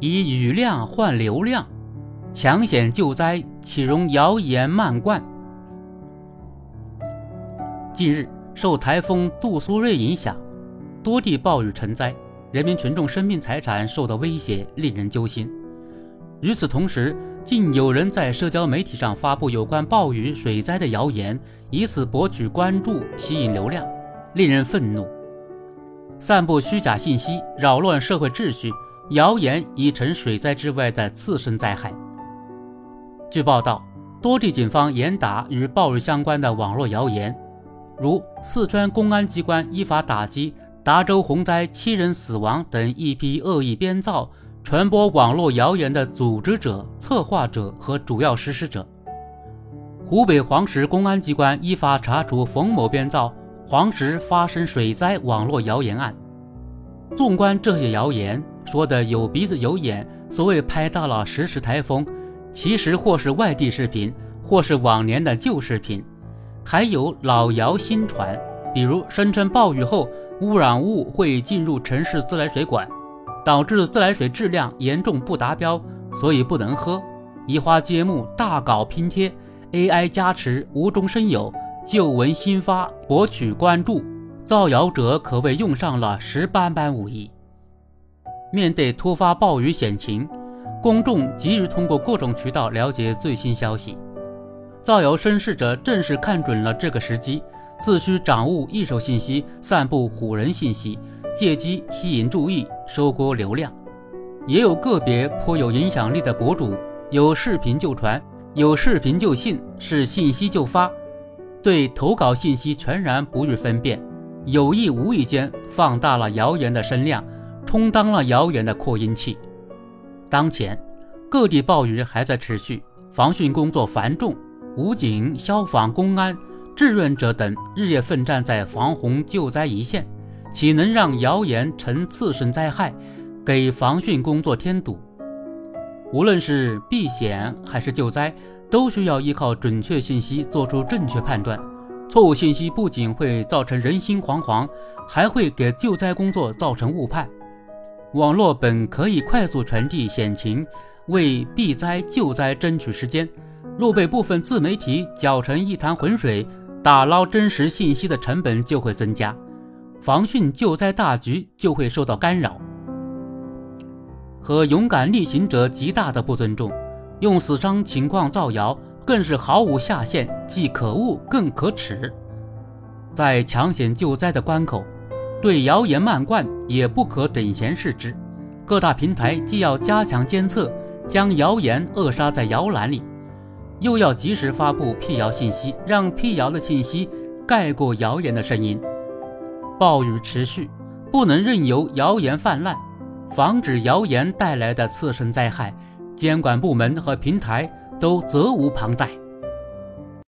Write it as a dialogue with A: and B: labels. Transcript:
A: 以雨量换流量，抢险救灾岂容谣言漫灌？近日，受台风杜苏芮影响，多地暴雨成灾，人民群众生命财产受到威胁，令人揪心。与此同时，竟有人在社交媒体上发布有关暴雨水灾的谣言，以此博取关注、吸引流量，令人愤怒。散布虚假信息，扰乱社会秩序，谣言已成水灾之外的次生灾害。据报道，多地警方严打与暴雨相关的网络谣言，如四川公安机关依法打击达州洪灾七人死亡等一批恶意编造。传播网络谣言的组织者、策划者和主要实施者。湖北黄石公安机关依法查处冯某编造黄石发生水灾网络谣言案。纵观这些谣言，说的有鼻子有眼，所谓拍到了实时台风，其实或是外地视频，或是往年的旧视频，还有老谣新传，比如声称暴雨后污染物会进入城市自来水管。导致自来水质量严重不达标，所以不能喝。移花接木，大搞拼贴，AI 加持，无中生有，旧闻新发，博取关注。造谣者可谓用上了十八般武艺。面对突发暴雨险情，公众急于通过各种渠道了解最新消息。造谣生事者正是看准了这个时机，自需掌握一手信息，散布唬人信息。借机吸引注意，收割流量，也有个别颇有影响力的博主，有视频就传，有视频就信，是信息就发，对投稿信息全然不予分辨，有意无意间放大了谣言的声量，充当了谣言的扩音器。当前各地暴雨还在持续，防汛工作繁重，武警、消防、公安、志愿者等日夜奋战在防洪救灾一线。岂能让谣言成次生灾害，给防汛工作添堵？无论是避险还是救灾，都需要依靠准确信息做出正确判断。错误信息不仅会造成人心惶惶，还会给救灾工作造成误判。网络本可以快速传递险情，为避灾救灾争取时间，若被部分自媒体搅成一潭浑水，打捞真实信息的成本就会增加。防汛救灾大局就会受到干扰，和勇敢逆行者极大的不尊重，用死伤情况造谣更是毫无下限，既可恶更可耻。在抢险救灾的关口，对谣言漫灌也不可等闲视之。各大平台既要加强监测，将谣言扼杀在摇篮里，又要及时发布辟谣信息，让辟谣的信息盖过谣言的声音。暴雨持续，不能任由谣言泛滥，防止谣言带来的次生灾害，监管部门和平台都责无旁贷。